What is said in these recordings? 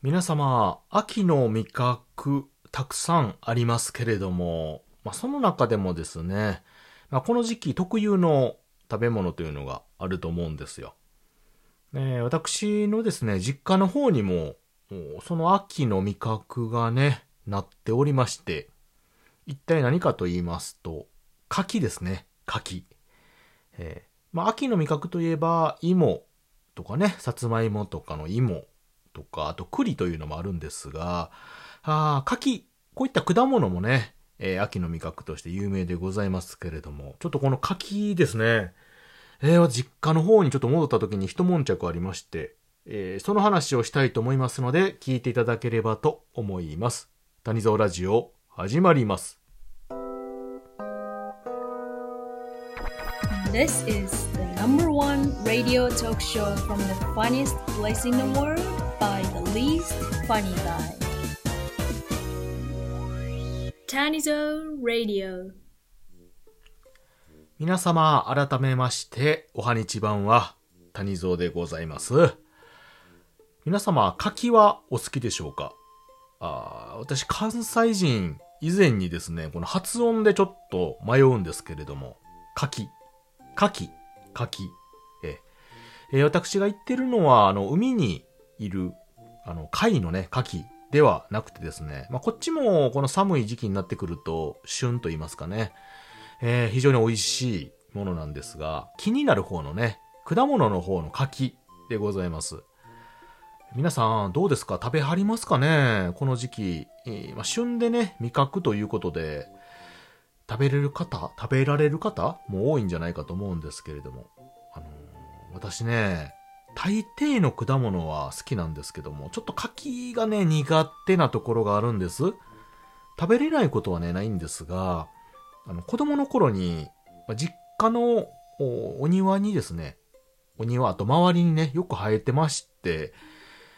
皆様、秋の味覚たくさんありますけれども、まあ、その中でもですね、まあ、この時期特有の食べ物というのがあると思うんですよ。えー、私のですね、実家の方にも、その秋の味覚がね、なっておりまして、一体何かと言いますと、柿ですね。柿。えー、まあ、秋の味覚といえば、芋とかね、さつまいもとかの芋とか、あと栗というのもあるんですが、あ柿、こういった果物もね、えー、秋の味覚として有名でございますけれども、ちょっとこの柿ですね、えー、実家の方にちょっと戻った時に一悶着ありまして、えー、その話をしたいと思いますので、聞いていただければと思います。谷蔵ラジオ、始まります。This is the number one radio talk show from the funniest place in the world by the least funny guy. Tanizo Radio 皆様、改めまして、おはにちばんは、谷蔵でございます。皆様、柿はお好きでしょうか？あ私、関西人以前にですね、この発音でちょっと迷うんですけれども、柿。柿、柿。ええ私が言ってるのは、あの、海にいる、あの、貝のね、牡蠣ではなくてですね、まあ、こっちもこの寒い時期になってくると、旬と言いますかね、えー、非常に美味しいものなんですが、気になる方のね、果物の方の柿でございます。皆さん、どうですか？食べはりますかね？この時期、えー、まあ、旬でね、味覚ということで、食べれる方？食べられる方？も多いんじゃないかと思うんですけれども。あのー、私ね、大抵の果物は好きなんですけども、ちょっと柿がね、苦手なところがあるんです。食べれないことはね、ないんですが、あの、子供の頃に、実家のお庭にですね、お庭、あと周りにね、よく生えてまして、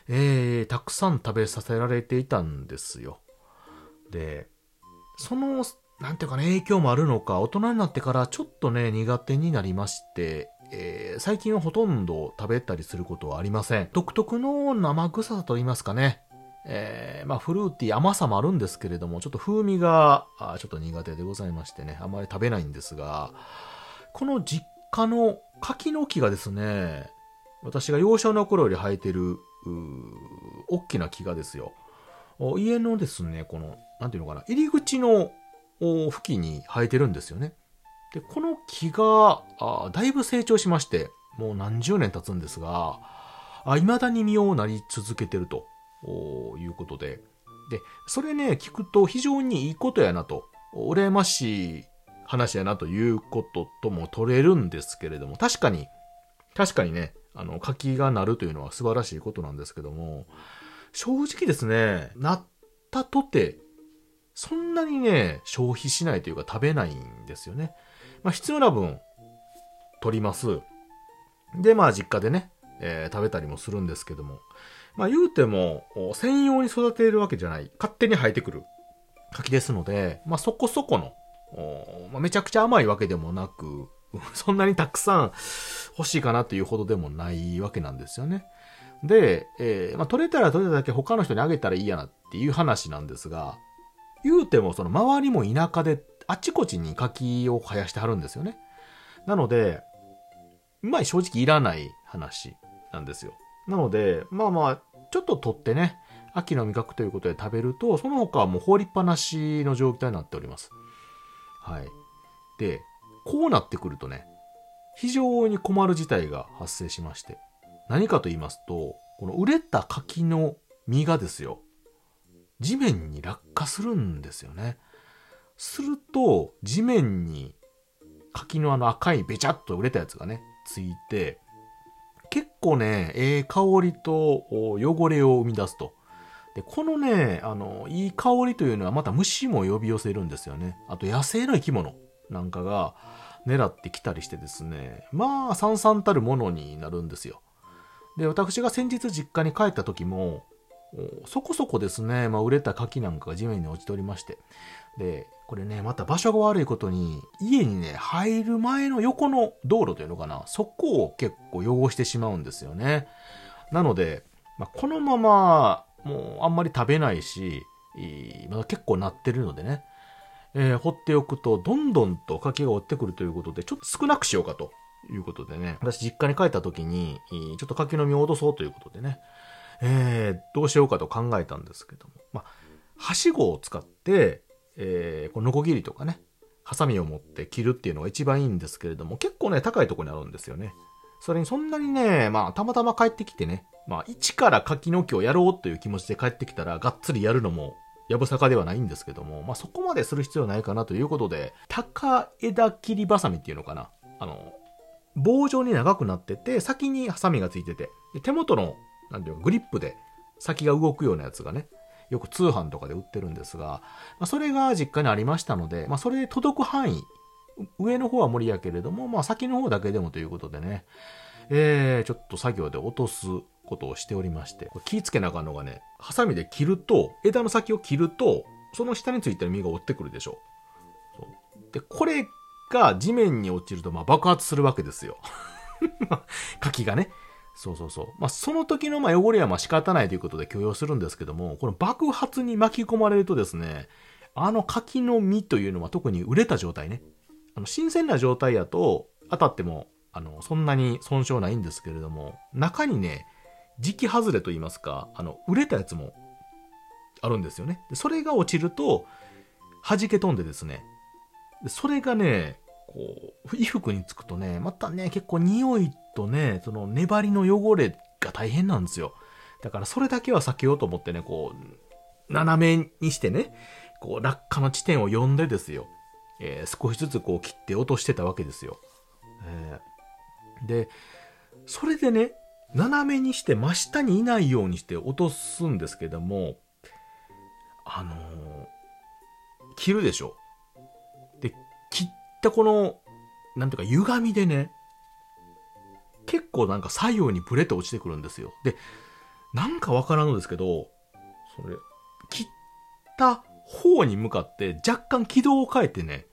えー、たくさん食べさせられていたんですよ。で、そのなんていうかね、影響もあるのか、大人になってからちょっとね、苦手になりまして、えー、最近はほとんど食べたりすることはありません。独特の生臭さと言いますかね。えー、まあフルーティー甘さもあるんですけれども、ちょっと風味が、あちょっと苦手でございましてね、あまり食べないんですが、この実家の柿の木がですね、私が幼少の頃より生えてる、大きな木がですよ。家のですね、この、なんていうのかな、入り口の付近に生えてるんですよね。で、この木が、あだいぶ成長しまして、もう何十年経つんですが、あ未だに実をなり続けてるということで、で、それね、聞くと非常にいいことやなと、羨ましい話やなということとも取れるんですけれども、確かに、確かにね、あの、柿がなるというのは素晴らしいことなんですけども、正直ですね、なったとて、そんなにね、消費しないというか食べないんですよね。まあ必要な分、取ります。で、まあ実家でね、えー、食べたりもするんですけども。まあ言うても、専用に育てるわけじゃない、勝手に生えてくる柿ですので、まあそこそこの、まあ、めちゃくちゃ甘いわけでもなく、そんなにたくさん欲しいかなというほどでもないわけなんですよね。で、えー、まあ取れたら取れただけ他の人にあげたらいいやなっていう話なんですが、言うてもその周りも田舎であちこちに柿を生やしてはるんですよね。なので、まあ正直いらない話なんですよ。なので、まあまあ、ちょっと取ってね、秋の味覚ということで食べると、その他はもう放りっぱなしの状態になっております。はい。で、こうなってくるとね、非常に困る事態が発生しまして。何かと言いますと、この売れた柿の実がですよ、地面に落下するんですよね。すると、地面に柿のあの赤いべちゃっと売れたやつがね、ついて、結構ね、ええ香りと汚れを生み出すと。で、このね、あの、いい香りというのはまた虫も呼び寄せるんですよね。あと野生の生き物なんかが狙ってきたりしてですね、まあ、さんさんたるものになるんですよ。で、私が先日実家に帰った時も、そこそこですね、まあ、売れた柿なんかが地面に落ちておりまして。で、これね、また場所が悪いことに、家にね、入る前の横の道路というのかな、そこを結構汚してしまうんですよね。なので、まあ、このままもうあんまり食べないし、まだ結構なってるのでね、えー放っておくとどんどんと柿が折ってくるということで、ちょっと少なくしようかということでね、私実家に帰った時に、ちょっと柿の実を落とそうということでね、えーどうしようかと考えたんですけども、まあ、はしごを使って、えーこのノコギリとかね、ハサミを持って切るっていうのが一番いいんですけれども、結構ね、高いとこにあるんですよね。それにそんなにね、まあ、たまたま帰ってきてね、まあ、一から柿の木をやろうという気持ちで帰ってきたら、がっつりやるのも、やぶさかではないんですけども、まあ、そこまでする必要ないかなということで、高枝切りバサミっていうのかな。あの、棒状に長くなってて、先にハサミがついてて、手元の、なんていうの、グリップで先が動くようなやつがね、よく通販とかで売ってるんですが、まあ、それが実家にありましたので、まあ、それで届く範囲、上の方は無理やけれども、まあ、先の方だけでもということでね、えー、ちょっと作業で落とすことをしておりまして、気ぃつけなあかんのがね、ハサミで切ると、枝の先を切ると、その下についてる実が折ってくるでしょ。そうで、これが地面に落ちると、まあ、爆発するわけですよ。柿がね。そうそうそう。まあ、その時のま汚れはまあ仕方ないということで許容するんですけども、この爆発に巻き込まれるとですね、あの柿の実というのは特に売れた状態ね。あの、新鮮な状態やと当たっても、あの、そんなに損傷ないんですけれども、中にね、時期外れと言いますか、あの、売れたやつもあるんですよね。でそれが落ちると、弾け飛んでですね、でそれがね、こう、衣服につくとね、またね、結構匂いとね、その粘りの汚れが大変なんですよ。だからそれだけは避けようと思ってね、こう、斜めにしてね、こう、落下の地点を読んでですよ。えー少しずつこう切って落としてたわけですよ。えーで、それでね、斜めにして真下にいないようにして落とすんですけども、あのー切るでしょ。で、切ったこの、なんていうか歪みでね、結構なんか左右にブレて落ちてくるんですよ。で、なんかわからんのですけど、それ、切った方に向かって若干軌道を変えてね、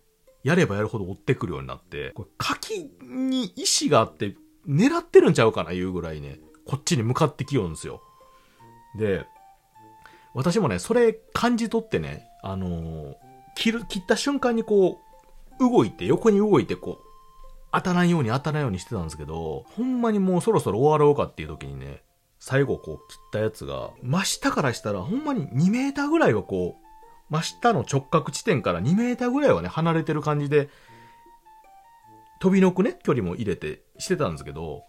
やればやるほど追ってくるようになって、これ柿に意志があって狙ってるんちゃうかないうぐらいね、こっちに向かってきようんですよ。で、私もね、それ感じ取ってね、あのー切る、切った瞬間にこう、動いて、横に動いてこう、当たらんように当たらんようにしてたんですけど、ほんまにもうそろそろ終わろうかっていう時にね、最後こう切ったやつが、真下からしたらほんまに2メーターぐらいはこう、真下の直角地点から2メーターぐらいはね、離れてる感じで、飛びのくね、距離も入れてしてたんですけど、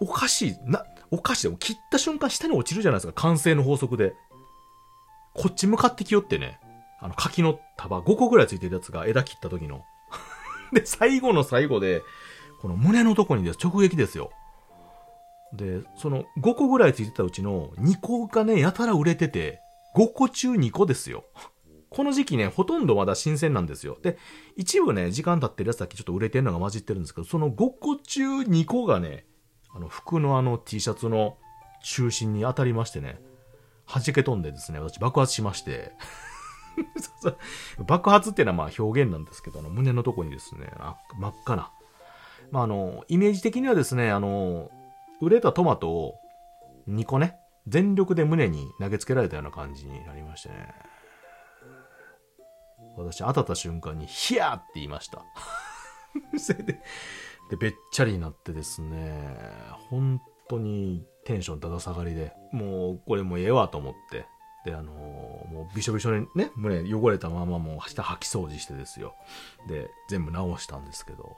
おかしい、な、おかしい。切った瞬間下に落ちるじゃないですか、慣性の法則で。こっち向かってきよってね、あの柿の束5個ぐらいついてるやつが枝切った時の。で、最後の最後で、この胸のとこにです、直撃ですよ。で、その5個ぐらいついてたうちの2個がね、やたら売れてて、5個中2個ですよ。この時期ね、ほとんどまだ新鮮なんですよ。で、一部ね、時間経ってるやつだけちょっと売れてるのが混じってるんですけど、その5個中2個がね、あの、服のあの T シャツの中心に当たりましてね、弾け飛んでですね、私爆発しまして、爆発っていうのはまあ表現なんですけど、あの胸のとこにですね、真っ赤な。まああの、イメージ的にはですね、あの、売れたトマトを2個ね、全力で胸に投げつけられたような感じになりましてね。私当たった瞬間に、ヒヤーって言いました。それで、で、べっちゃりになってですね、本当にテンションだだ下がりで、もうこれもうええわと思って、で、あのーもうびしょびしょにね、胸汚れたままもう下掃き掃除してですよ。で、全部直したんですけど、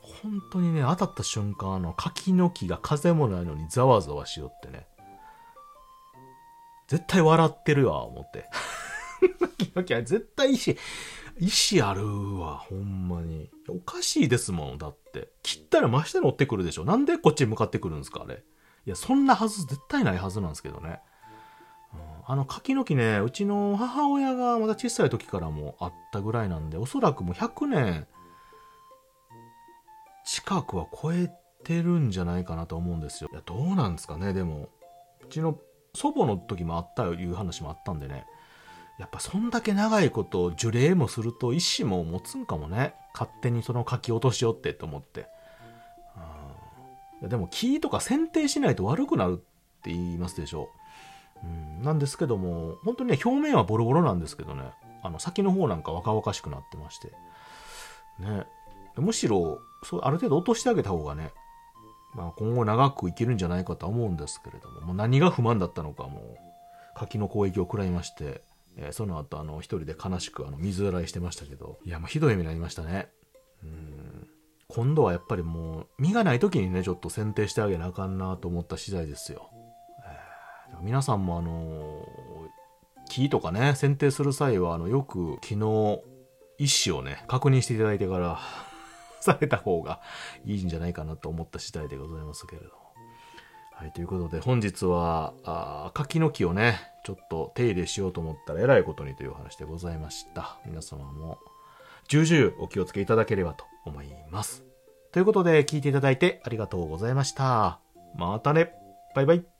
本当にね、当たった瞬間、あの、柿の木が風もないのにざわざわしよってね、絶対笑ってるわ、思って。柿の木は絶対意志、意志あるわ、ほんまに。おかしいですもん、だって。切ったら真下に追ってくるでしょ。なんでこっちに向かってくるんですか、あれ。いや、そんなはず絶対ないはずなんですけどね。あの柿の木ね、うちの母親がまだ小さい時からもあったぐらいなんで、おそらくもう100年近くは超えてるんじゃないかなと思うんですよ。いや、どうなんですかね、でも。うちの祖母の時もあったよいう話もあったんでね。やっぱそんだけ長いこと樹齢もすると意志も持つんかもね。勝手にその柿落としよってと思って。でも木とか剪定しないと悪くなるって言いますでしょう。うん、なんですけども、本当にね、表面はボロボロなんですけどね、あの、先の方なんか若々しくなってまして。ね。むしろ、そう、ある程度落としてあげた方がね、まあ今後長くいけるんじゃないかとは思うんですけれども、もう何が不満だったのかもう、柿の攻撃を食らいまして、えーその後あの、一人で悲しくあの、水洗いしてましたけど、いや、もうひどい目になりましたね。うん。今度はやっぱりもう、身がない時にね、ちょっと剪定してあげなあかんなと思った次第ですよ。皆さんもあの木とかね、剪定する際は、あの、よく木の意思をね、確認していただいてから、された方がいいんじゃないかなと思った次第でございますけれども。はい、ということで本日は、あ柿の木をね、ちょっと手入れしようと思ったらえらいことにというお話でございました。皆様も、重々お気をつけいただければと思います。ということで、聞いていただいてありがとうございました。またね。バイバイ。